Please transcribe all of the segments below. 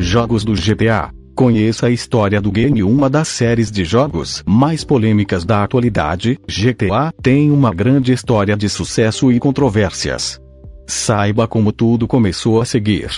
Jogos do GTA. Conheça a história do game, uma das séries de jogos mais polêmicas da atualidade. GTA tem uma grande história de sucesso e controvérsias. Saiba como tudo começou a seguir.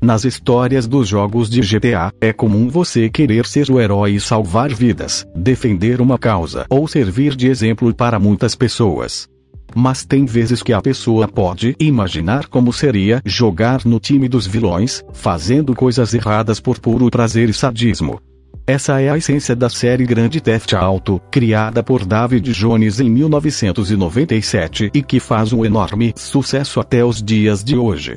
Nas histórias dos jogos de GTA, é comum você querer ser o herói e salvar vidas, defender uma causa ou servir de exemplo para muitas pessoas. Mas tem vezes que a pessoa pode imaginar como seria jogar no time dos vilões, fazendo coisas erradas por puro prazer e sadismo. Essa é a essência da série Grande Theft Auto, criada por David Jones em 1997 e que faz um enorme sucesso até os dias de hoje.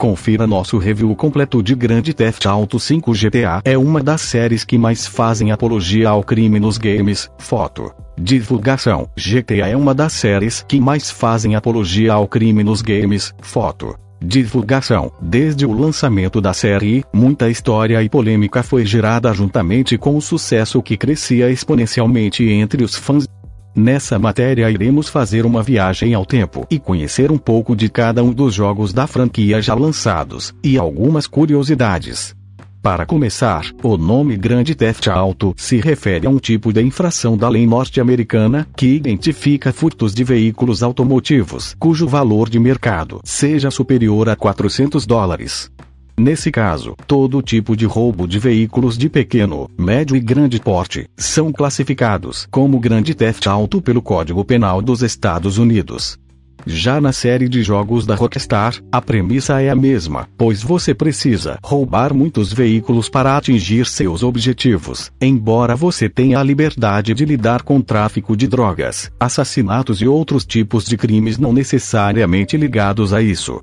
Confira nosso review completo de Grande Theft Auto 5 GTA. É uma das séries que mais fazem apologia ao crime nos games. Foto. Divulgação. GTA é uma das séries que mais fazem apologia ao crime nos games. Foto. Divulgação. Desde o lançamento da série, muita história e polêmica foi gerada juntamente com o sucesso que crescia exponencialmente entre os fãs. Nessa matéria iremos fazer uma viagem ao tempo e conhecer um pouco de cada um dos jogos da franquia já lançados, e algumas curiosidades. Para começar, o nome Grande Theft Auto se refere a um tipo de infração da lei norte-americana que identifica furtos de veículos automotivos cujo valor de mercado seja superior a 400 dólares. Nesse caso, todo tipo de roubo de veículos de pequeno, médio e grande porte são classificados como grande theft auto pelo Código Penal dos Estados Unidos. Já na série de jogos da Rockstar, a premissa é a mesma, pois você precisa roubar muitos veículos para atingir seus objetivos, embora você tenha a liberdade de lidar com tráfico de drogas, assassinatos e outros tipos de crimes não necessariamente ligados a isso.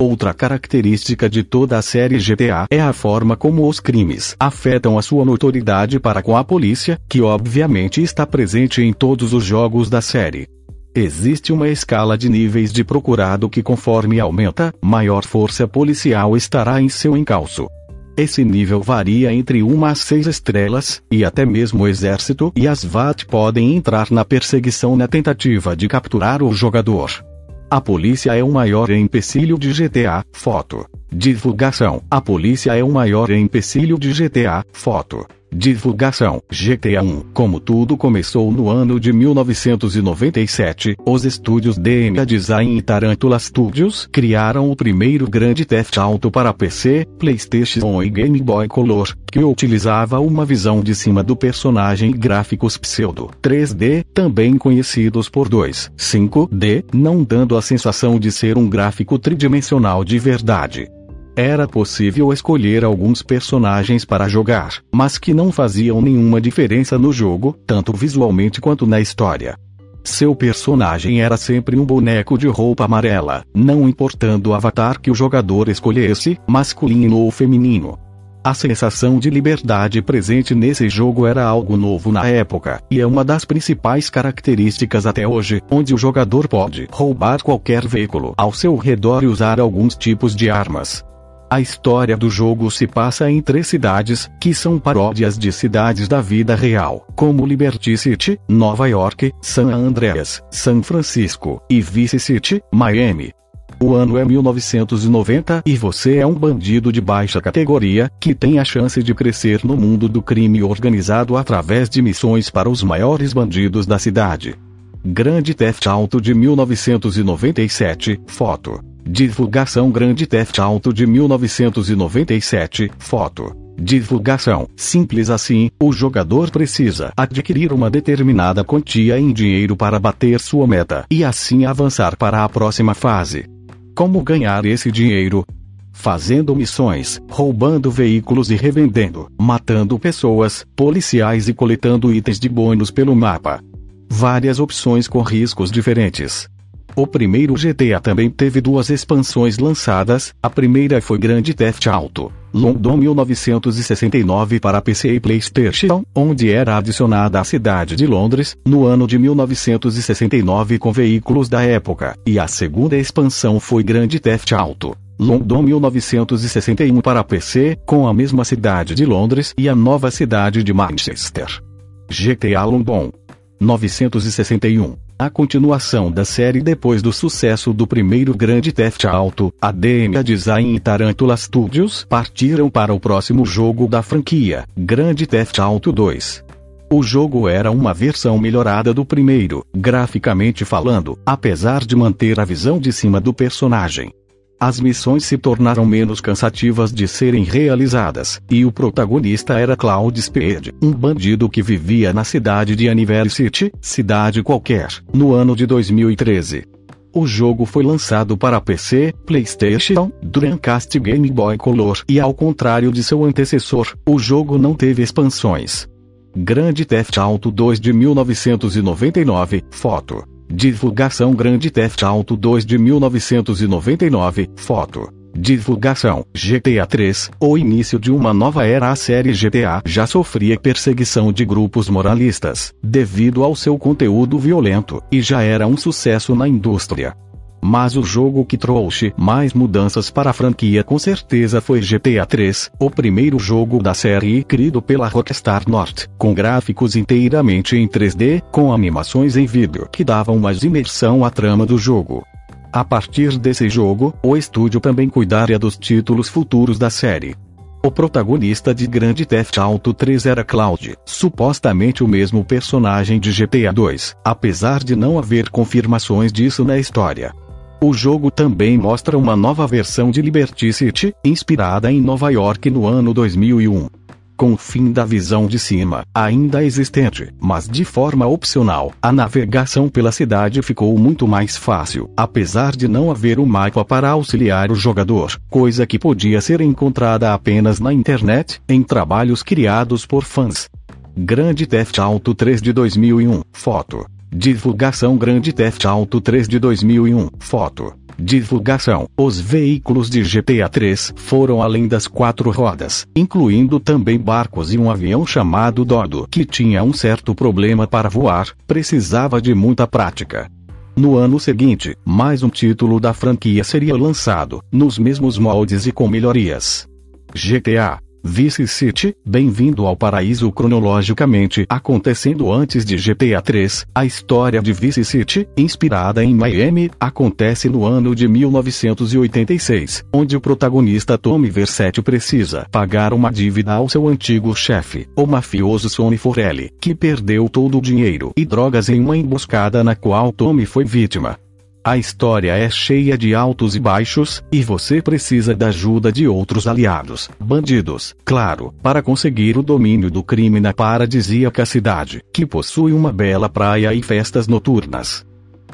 Outra característica de toda a série GTA é a forma como os crimes afetam a sua notoriedade para com a polícia, que obviamente está presente em todos os jogos da série. Existe uma escala de níveis de procurado que, conforme aumenta, maior força policial estará em seu encalço. Esse nível varia entre 1 a 6 estrelas, e até mesmo o exército e as VAT podem entrar na perseguição na tentativa de capturar o jogador. A polícia é o maior empecilho de GTA. Foto. Divulgação. A polícia é o maior empecilho de GTA. Foto. Divulgação. GTA 1. Como tudo começou no ano de 1997, os estúdios DMA Design e Tarantula Studios criaram o primeiro grande Theft Auto para PC, PlayStation e Game Boy Color, que utilizava uma visão de cima do personagem e gráficos pseudo 3D, também conhecidos por 2, 5D, não dando a sensação de ser um gráfico tridimensional de verdade. Era possível escolher alguns personagens para jogar, mas que não faziam nenhuma diferença no jogo, tanto visualmente quanto na história. Seu personagem era sempre um boneco de roupa amarela, não importando o avatar que o jogador escolhesse, masculino ou feminino. A sensação de liberdade presente nesse jogo era algo novo na época, e é uma das principais características até hoje, onde o jogador pode roubar qualquer veículo ao seu redor e usar alguns tipos de armas. A história do jogo se passa em três cidades, que são paródias de cidades da vida real, como Liberty City, Nova York, San Andreas, San Francisco, e Vice City, Miami. O ano é 1990 e você é um bandido de baixa categoria, que tem a chance de crescer no mundo do crime organizado através de missões para os maiores bandidos da cidade. Grande Theft Auto de 1997, foto. Divulgação Grande Theft Auto de 1997, foto. Divulgação. Simples assim, o jogador precisa adquirir uma determinada quantia em dinheiro para bater sua meta e assim avançar para a próxima fase. Como ganhar esse dinheiro? Fazendo missões, roubando veículos e revendendo, matando pessoas, policiais e coletando itens de bônus pelo mapa. Várias opções com riscos diferentes. O primeiro GTA também teve duas expansões lançadas, a primeira foi Grande Theft Auto, London 1969 para PC e PlayStation, onde era adicionada a cidade de Londres, no ano de 1969 com veículos da época, e a segunda expansão foi Grande Theft Auto, London 1961 para PC, com a mesma cidade de Londres e a nova cidade de Manchester. GTA London 961 A continuação da série depois do sucesso do primeiro Grande Theft Auto, a DMA Design e Tarantula Studios partiram para o próximo jogo da franquia, Grande Theft Auto 2. O jogo era uma versão melhorada do primeiro, graficamente falando, apesar de manter a visão de cima do personagem as missões se tornaram menos cansativas de serem realizadas, e o protagonista era Cloud Speed, um bandido que vivia na cidade de Anniversary City, cidade qualquer, no ano de 2013. O jogo foi lançado para PC, PlayStation, Dreamcast e Game Boy Color e ao contrário de seu antecessor, o jogo não teve expansões. Grande Theft Auto 2 de 1999, foto. Divulgação Grande Theft Auto 2 de 1999, foto. Divulgação: GTA 3, o início de uma nova era. A série GTA já sofria perseguição de grupos moralistas, devido ao seu conteúdo violento, e já era um sucesso na indústria. Mas o jogo que trouxe mais mudanças para a franquia com certeza foi GTA 3, o primeiro jogo da série criado pela Rockstar North, com gráficos inteiramente em 3D, com animações em vídeo que davam mais imersão à trama do jogo. A partir desse jogo, o estúdio também cuidaria dos títulos futuros da série. O protagonista de Grande Theft Auto 3 era Cloud, supostamente o mesmo personagem de GTA 2, apesar de não haver confirmações disso na história. O jogo também mostra uma nova versão de Liberty City, inspirada em Nova York no ano 2001. Com o fim da visão de cima, ainda existente, mas de forma opcional, a navegação pela cidade ficou muito mais fácil, apesar de não haver um mapa para auxiliar o jogador, coisa que podia ser encontrada apenas na internet, em trabalhos criados por fãs. Grande Theft Auto 3 de 2001, foto. Divulgação Grande Theft Auto 3 de 2001. Foto. Divulgação. Os veículos de GTA 3 foram além das quatro rodas, incluindo também barcos e um avião chamado Dodo, que tinha um certo problema para voar, precisava de muita prática. No ano seguinte, mais um título da franquia seria lançado, nos mesmos moldes e com melhorias. GTA Vice City, bem-vindo ao paraíso cronologicamente acontecendo antes de GTA 3. A história de Vice City, inspirada em Miami, acontece no ano de 1986, onde o protagonista Tommy Versetti precisa pagar uma dívida ao seu antigo chefe, o mafioso Sonny Forelli, que perdeu todo o dinheiro e drogas em uma emboscada na qual Tommy foi vítima. A história é cheia de altos e baixos, e você precisa da ajuda de outros aliados, bandidos, claro, para conseguir o domínio do crime na paradisíaca cidade, que possui uma bela praia e festas noturnas.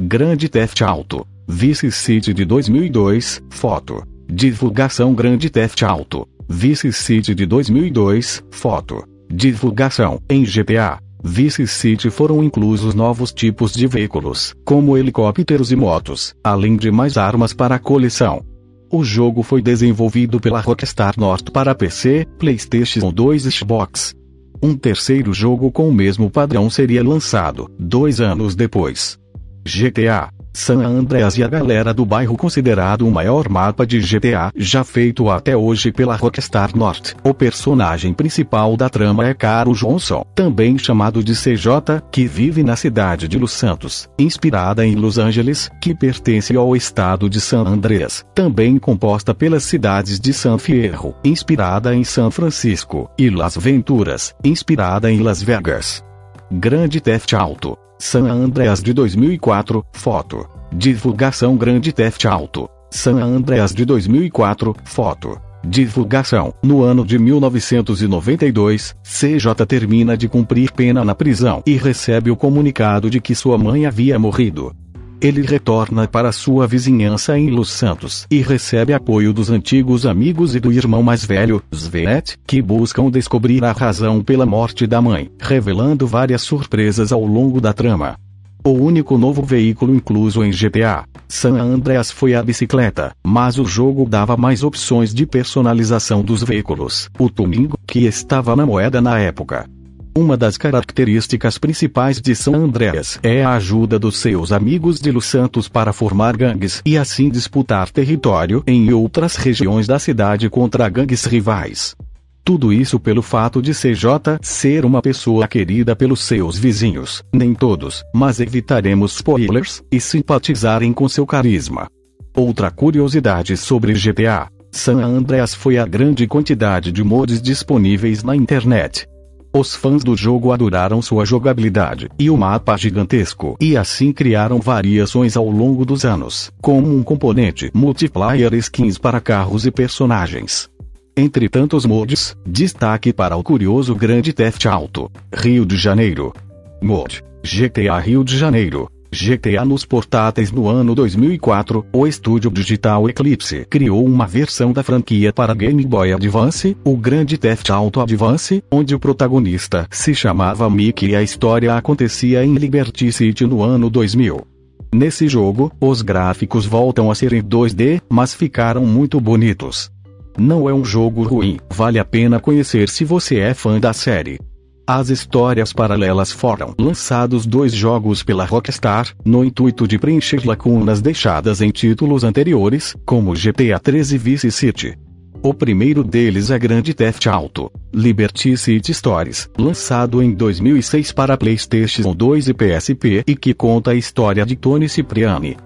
Grande Theft Auto. Vice City de 2002, foto. Divulgação Grande Theft Auto. Vice City de 2002, foto. Divulgação, em GTA, Vice City foram inclusos novos tipos de veículos, como helicópteros e motos, além de mais armas para a coleção. O jogo foi desenvolvido pela Rockstar North para PC, PlayStation 2 e Xbox. Um terceiro jogo com o mesmo padrão seria lançado, dois anos depois. GTA San Andreas e a galera do bairro considerado o maior mapa de GTA já feito até hoje pela Rockstar North. O personagem principal da trama é Caro Johnson, também chamado de CJ, que vive na cidade de Los Santos, inspirada em Los Angeles, que pertence ao estado de San Andreas, também composta pelas cidades de San Fierro, inspirada em São Francisco, e Las Venturas, inspirada em Las Vegas. Grande Theft Auto San Andreas de 2004, foto. Divulgação Grande Theft Auto. San Andreas de 2004, foto. Divulgação. No ano de 1992, CJ termina de cumprir pena na prisão e recebe o comunicado de que sua mãe havia morrido. Ele retorna para sua vizinhança em Los Santos e recebe apoio dos antigos amigos e do irmão mais velho, Svet, que buscam descobrir a razão pela morte da mãe, revelando várias surpresas ao longo da trama. O único novo veículo incluso em GTA San Andreas foi a bicicleta, mas o jogo dava mais opções de personalização dos veículos. O Tumingo, que estava na moeda na época, uma das características principais de São Andreas é a ajuda dos seus amigos de Los Santos para formar gangues e assim disputar território em outras regiões da cidade contra gangues rivais. Tudo isso pelo fato de CJ ser uma pessoa querida pelos seus vizinhos, nem todos, mas evitaremos spoilers, e simpatizarem com seu carisma. Outra curiosidade sobre GTA San Andreas foi a grande quantidade de mods disponíveis na internet. Os fãs do jogo adoraram sua jogabilidade e o mapa gigantesco e assim criaram variações ao longo dos anos, como um componente multiplayer skins para carros e personagens. Entre tantos mods, destaque para o curioso Grande Theft Auto, Rio de Janeiro. Mod GTA Rio de Janeiro, GTA nos portáteis no ano 2004, o estúdio digital Eclipse criou uma versão da franquia para Game Boy Advance, o Grande Theft Auto Advance, onde o protagonista se chamava Mickey e a história acontecia em Liberty City no ano 2000. Nesse jogo, os gráficos voltam a ser em 2D, mas ficaram muito bonitos. Não é um jogo ruim, vale a pena conhecer se você é fã da série. As histórias paralelas foram lançados dois jogos pela Rockstar, no intuito de preencher lacunas deixadas em títulos anteriores, como GTA 3 e Vice City. O primeiro deles é Grande Theft Auto, Liberty City Stories, lançado em 2006 para PlayStation 2 e PSP e que conta a história de Tony Cipriani,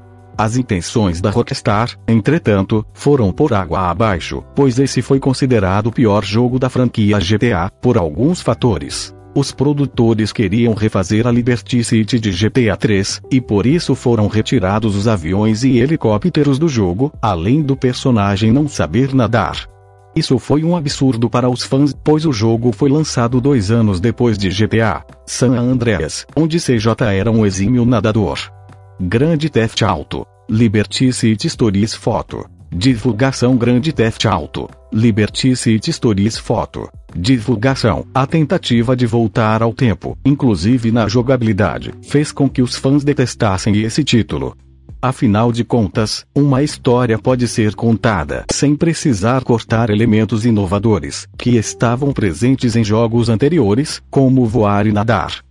as intenções da Rockstar, entretanto, foram por água abaixo, pois esse foi considerado o pior jogo da franquia GTA, por alguns fatores. Os produtores queriam refazer a Liberty City de GTA 3, e por isso foram retirados os aviões e helicópteros do jogo, além do personagem não saber nadar. Isso foi um absurdo para os fãs, pois o jogo foi lançado dois anos depois de GTA San Andreas, onde CJ era um exímio nadador. Grande Theft Auto. Liberty City Stories Foto. Divulgação Grande Theft Auto. Liberty City Stories Foto. Divulgação. A tentativa de voltar ao tempo, inclusive na jogabilidade, fez com que os fãs detestassem esse título. Afinal de contas, uma história pode ser contada sem precisar cortar elementos inovadores que estavam presentes em jogos anteriores, como voar e nadar.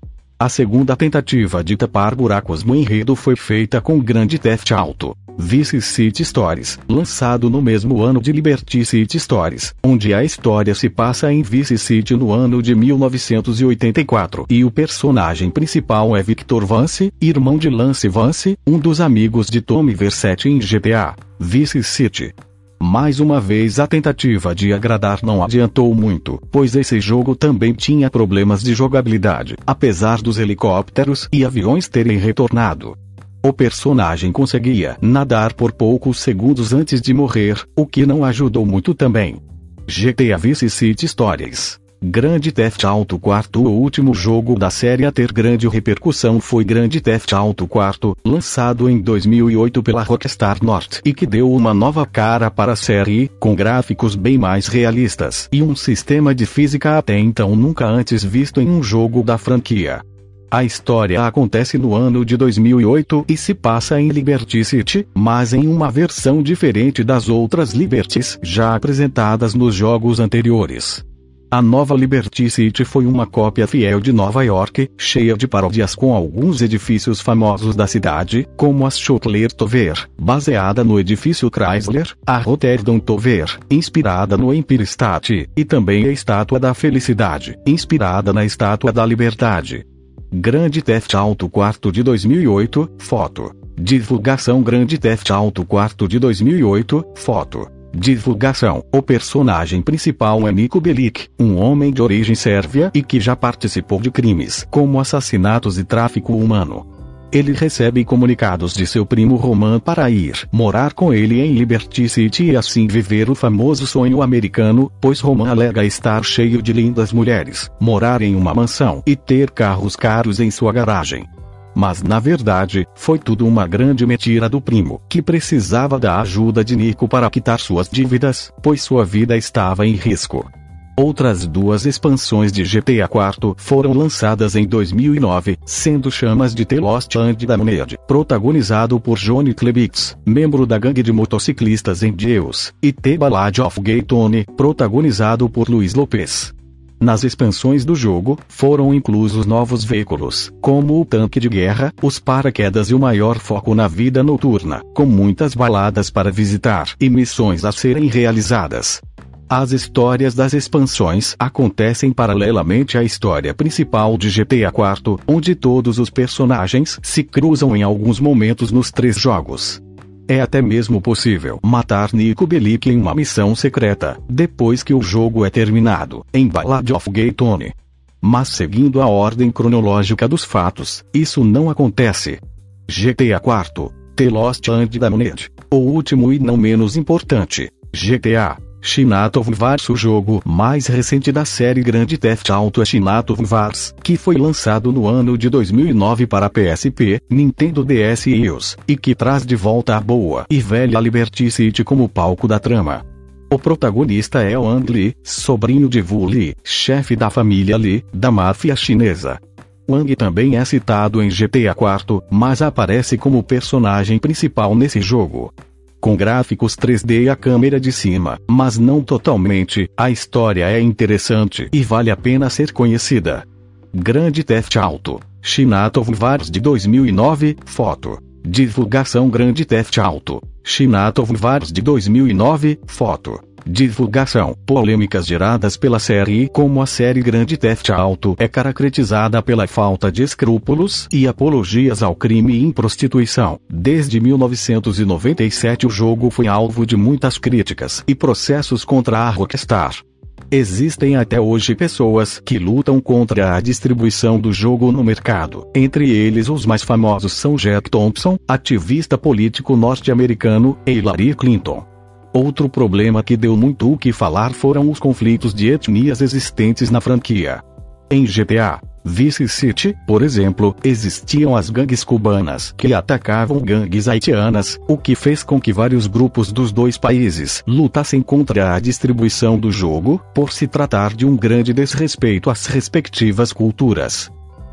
A segunda tentativa de tapar buracos no enredo foi feita com Grande Theft Auto. Vice City Stories, lançado no mesmo ano de Liberty City Stories, onde a história se passa em Vice City no ano de 1984 e o personagem principal é Victor Vance, irmão de Lance Vance, um dos amigos de Tommy Vercetti em GTA Vice City. Mais uma vez a tentativa de agradar não adiantou muito, pois esse jogo também tinha problemas de jogabilidade, apesar dos helicópteros e aviões terem retornado. O personagem conseguia nadar por poucos segundos antes de morrer, o que não ajudou muito também. GTA Vice City Stories Grande Theft Auto 4 O último jogo da série a ter grande repercussão foi Grande Theft Auto 4, lançado em 2008 pela Rockstar North e que deu uma nova cara para a série, com gráficos bem mais realistas e um sistema de física até então nunca antes visto em um jogo da franquia. A história acontece no ano de 2008 e se passa em Liberty City, mas em uma versão diferente das outras Liberties já apresentadas nos jogos anteriores. A nova Liberty City foi uma cópia fiel de Nova York, cheia de paródias com alguns edifícios famosos da cidade, como a Schottler Tower, baseada no edifício Chrysler, a Rotterdam Tower, inspirada no Empire State, e também a Estátua da Felicidade, inspirada na Estátua da Liberdade. Grande Theft Auto quarto de 2008, foto. Divulgação Grande Theft Auto quarto de 2008, foto. Divulgação: O personagem principal é Niko Bellic, um homem de origem sérvia e que já participou de crimes como assassinatos e tráfico humano. Ele recebe comunicados de seu primo Roman para ir morar com ele em Liberty City e assim viver o famoso sonho americano, pois Roman alega estar cheio de lindas mulheres, morar em uma mansão e ter carros caros em sua garagem. Mas na verdade, foi tudo uma grande mentira do primo, que precisava da ajuda de Nico para quitar suas dívidas, pois sua vida estava em risco. Outras duas expansões de GTA 4 foram lançadas em 2009, sendo Chamas de The Lost and Damned, protagonizado por Johnny Klebix, membro da gangue de motociclistas em Deus, e The Ballad of Gay Tony, protagonizado por Luiz Lopes. Nas expansões do jogo, foram inclusos novos veículos, como o tanque de guerra, os paraquedas e o maior foco na vida noturna, com muitas baladas para visitar e missões a serem realizadas. As histórias das expansões acontecem paralelamente à história principal de GTA IV, onde todos os personagens se cruzam em alguns momentos nos três jogos. É até mesmo possível matar Nico Bellic em uma missão secreta, depois que o jogo é terminado, em Ballad of Gay Tony. Mas seguindo a ordem cronológica dos fatos, isso não acontece. GTA IV, The Lost and Damned. O último e não menos importante, GTA Shinatov Vars o jogo mais recente da série Grande Theft Auto é Shinatov Vars, que foi lançado no ano de 2009 para PSP, Nintendo DS e iOS, e que traz de volta a boa e velha Liberty City como palco da trama. O protagonista é Wang Li, sobrinho de Wu Li, chefe da família Li, da máfia chinesa. Wang também é citado em GTA IV, mas aparece como personagem principal nesse jogo com gráficos 3D e a câmera de cima, mas não totalmente, a história é interessante e vale a pena ser conhecida. Grande Theft Auto, Shinatov Vars de 2009, foto. Divulgação Grande Theft Auto, Shinatov Vars de 2009, foto. Divulgação. Polêmicas geradas pela série como a série Grande Theft Auto é caracterizada pela falta de escrúpulos e apologias ao crime e prostituição. Desde 1997 o jogo foi alvo de muitas críticas e processos contra a Rockstar. Existem até hoje pessoas que lutam contra a distribuição do jogo no mercado. Entre eles, os mais famosos são Jack Thompson, ativista político norte-americano, e Hillary Clinton. Outro problema que deu muito o que falar foram os conflitos de etnias existentes na franquia. Em GTA Vice City, por exemplo, existiam as gangues cubanas que atacavam gangues haitianas, o que fez com que vários grupos dos dois países lutassem contra a distribuição do jogo, por se tratar de um grande desrespeito às respectivas culturas.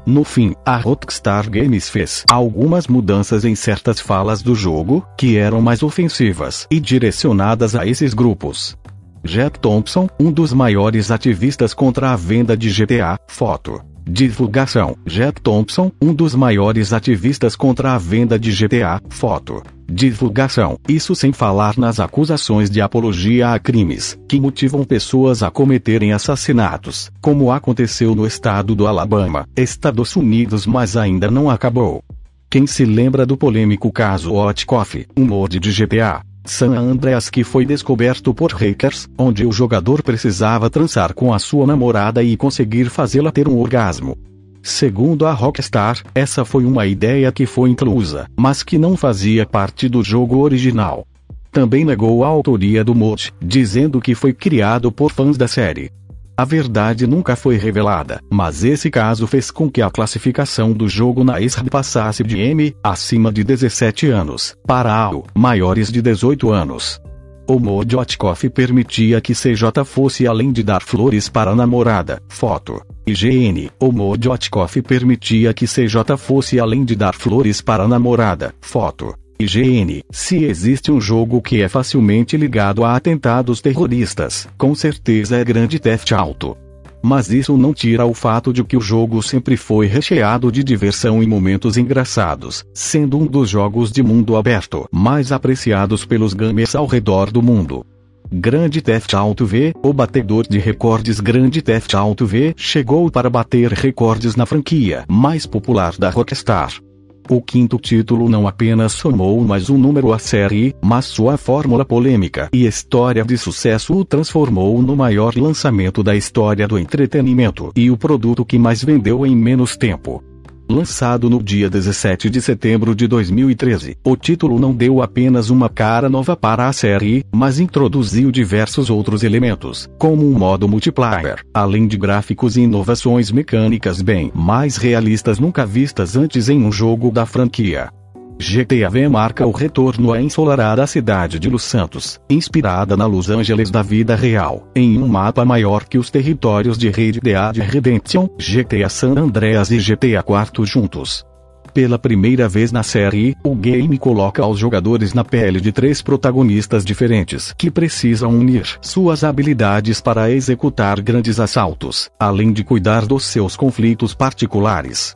No fim, a Rockstar Games fez algumas mudanças em certas falas do jogo, que eram mais ofensivas e direcionadas a esses grupos. Jack Thompson, um dos maiores ativistas contra a venda de GTA, foto. Divulgação: Jack Thompson, um dos maiores ativistas contra a venda de GTA, foto divulgação, isso sem falar nas acusações de apologia a crimes, que motivam pessoas a cometerem assassinatos, como aconteceu no estado do Alabama, Estados Unidos mas ainda não acabou. Quem se lembra do polêmico caso Hot Coffee, um mod de GTA, San Andreas que foi descoberto por hackers, onde o jogador precisava transar com a sua namorada e conseguir fazê-la ter um orgasmo. Segundo a Rockstar, essa foi uma ideia que foi inclusa, mas que não fazia parte do jogo original. Também negou a autoria do mod, dizendo que foi criado por fãs da série. A verdade nunca foi revelada, mas esse caso fez com que a classificação do jogo na ISRB passasse de M, acima de 17 anos, para AO, maiores de 18 anos. O mod Hotcoff permitia que CJ fosse além de dar flores para a namorada, foto. IGN, o mod Hotcoff permitia que CJ fosse além de dar flores para a namorada, foto. IGN, se existe um jogo que é facilmente ligado a atentados terroristas, com certeza é Grande Theft Auto. Mas isso não tira o fato de que o jogo sempre foi recheado de diversão e momentos engraçados, sendo um dos jogos de mundo aberto mais apreciados pelos gamers ao redor do mundo. Grande Theft Auto V, o batedor de recordes Grande Theft Auto V chegou para bater recordes na franquia mais popular da Rockstar. O quinto título não apenas somou mais um número à série, mas sua fórmula polêmica e história de sucesso o transformou no maior lançamento da história do entretenimento e o produto que mais vendeu em menos tempo. Lançado no dia 17 de setembro de 2013, o título não deu apenas uma cara nova para a série, mas introduziu diversos outros elementos, como um modo multiplayer, além de gráficos e inovações mecânicas bem mais realistas nunca vistas antes em um jogo da franquia. GTA V marca o retorno à ensolarada cidade de Los Santos, inspirada na Los Angeles da vida real, em um mapa maior que os territórios de Red Dead Redemption, GTA San Andreas e GTA IV juntos. Pela primeira vez na série, o game coloca os jogadores na pele de três protagonistas diferentes que precisam unir suas habilidades para executar grandes assaltos, além de cuidar dos seus conflitos particulares.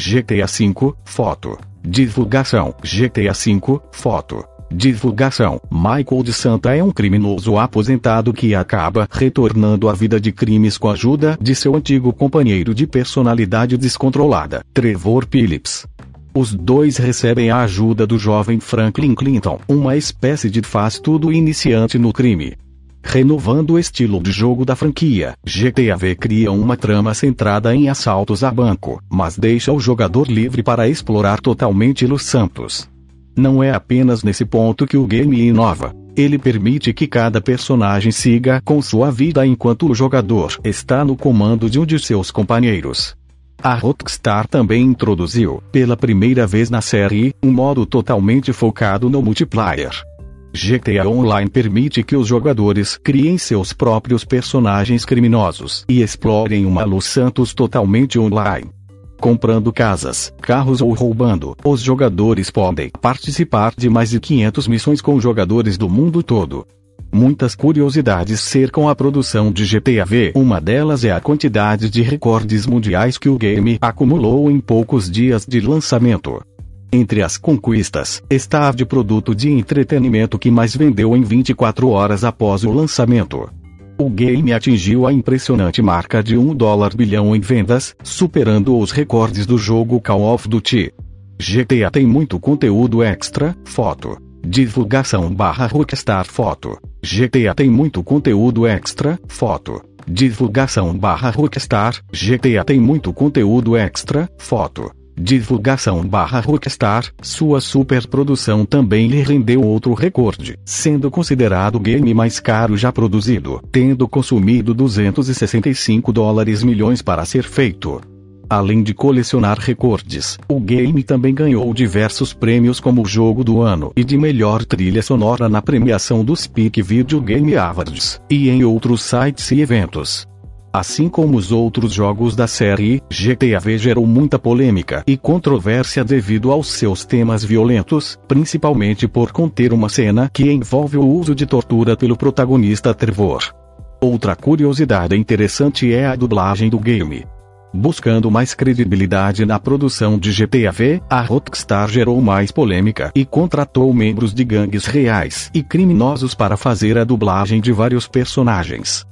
GTA V, foto. Divulgação GTA V, foto. Divulgação: Michael de Santa é um criminoso aposentado que acaba retornando à vida de crimes com a ajuda de seu antigo companheiro de personalidade descontrolada, Trevor Phillips. Os dois recebem a ajuda do jovem Franklin Clinton, uma espécie de faz-tudo iniciante no crime. Renovando o estilo de jogo da franquia, GTA V cria uma trama centrada em assaltos a banco, mas deixa o jogador livre para explorar totalmente Los Santos. Não é apenas nesse ponto que o game inova. Ele permite que cada personagem siga com sua vida enquanto o jogador está no comando de um de seus companheiros. A Rockstar também introduziu, pela primeira vez na série, um modo totalmente focado no multiplayer. GTA Online permite que os jogadores criem seus próprios personagens criminosos e explorem uma Los Santos totalmente online comprando casas, carros ou roubando. Os jogadores podem participar de mais de 500 missões com jogadores do mundo todo. Muitas curiosidades cercam a produção de GTA V. Uma delas é a quantidade de recordes mundiais que o game acumulou em poucos dias de lançamento. Entre as conquistas, está a de produto de entretenimento que mais vendeu em 24 horas após o lançamento. O game atingiu a impressionante marca de 1 dólar bilhão em vendas, superando os recordes do jogo Call of Duty. GTA tem muito conteúdo extra, foto. Divulgação barra Rockstar Foto. GTA tem muito conteúdo extra, foto. Divulgação barra Rockstar. GTA tem muito conteúdo extra, foto. Divulgação barra Rockstar, sua superprodução também lhe rendeu outro recorde, sendo considerado o game mais caro já produzido, tendo consumido 265 dólares milhões para ser feito. Além de colecionar recordes, o game também ganhou diversos prêmios como Jogo do Ano e de melhor trilha sonora na premiação dos Peak Video Game Awards, e em outros sites e eventos. Assim como os outros jogos da série, GTA V gerou muita polêmica e controvérsia devido aos seus temas violentos, principalmente por conter uma cena que envolve o uso de tortura pelo protagonista Trevor. Outra curiosidade interessante é a dublagem do game. Buscando mais credibilidade na produção de GTA V, a Rockstar gerou mais polêmica e contratou membros de gangues reais e criminosos para fazer a dublagem de vários personagens.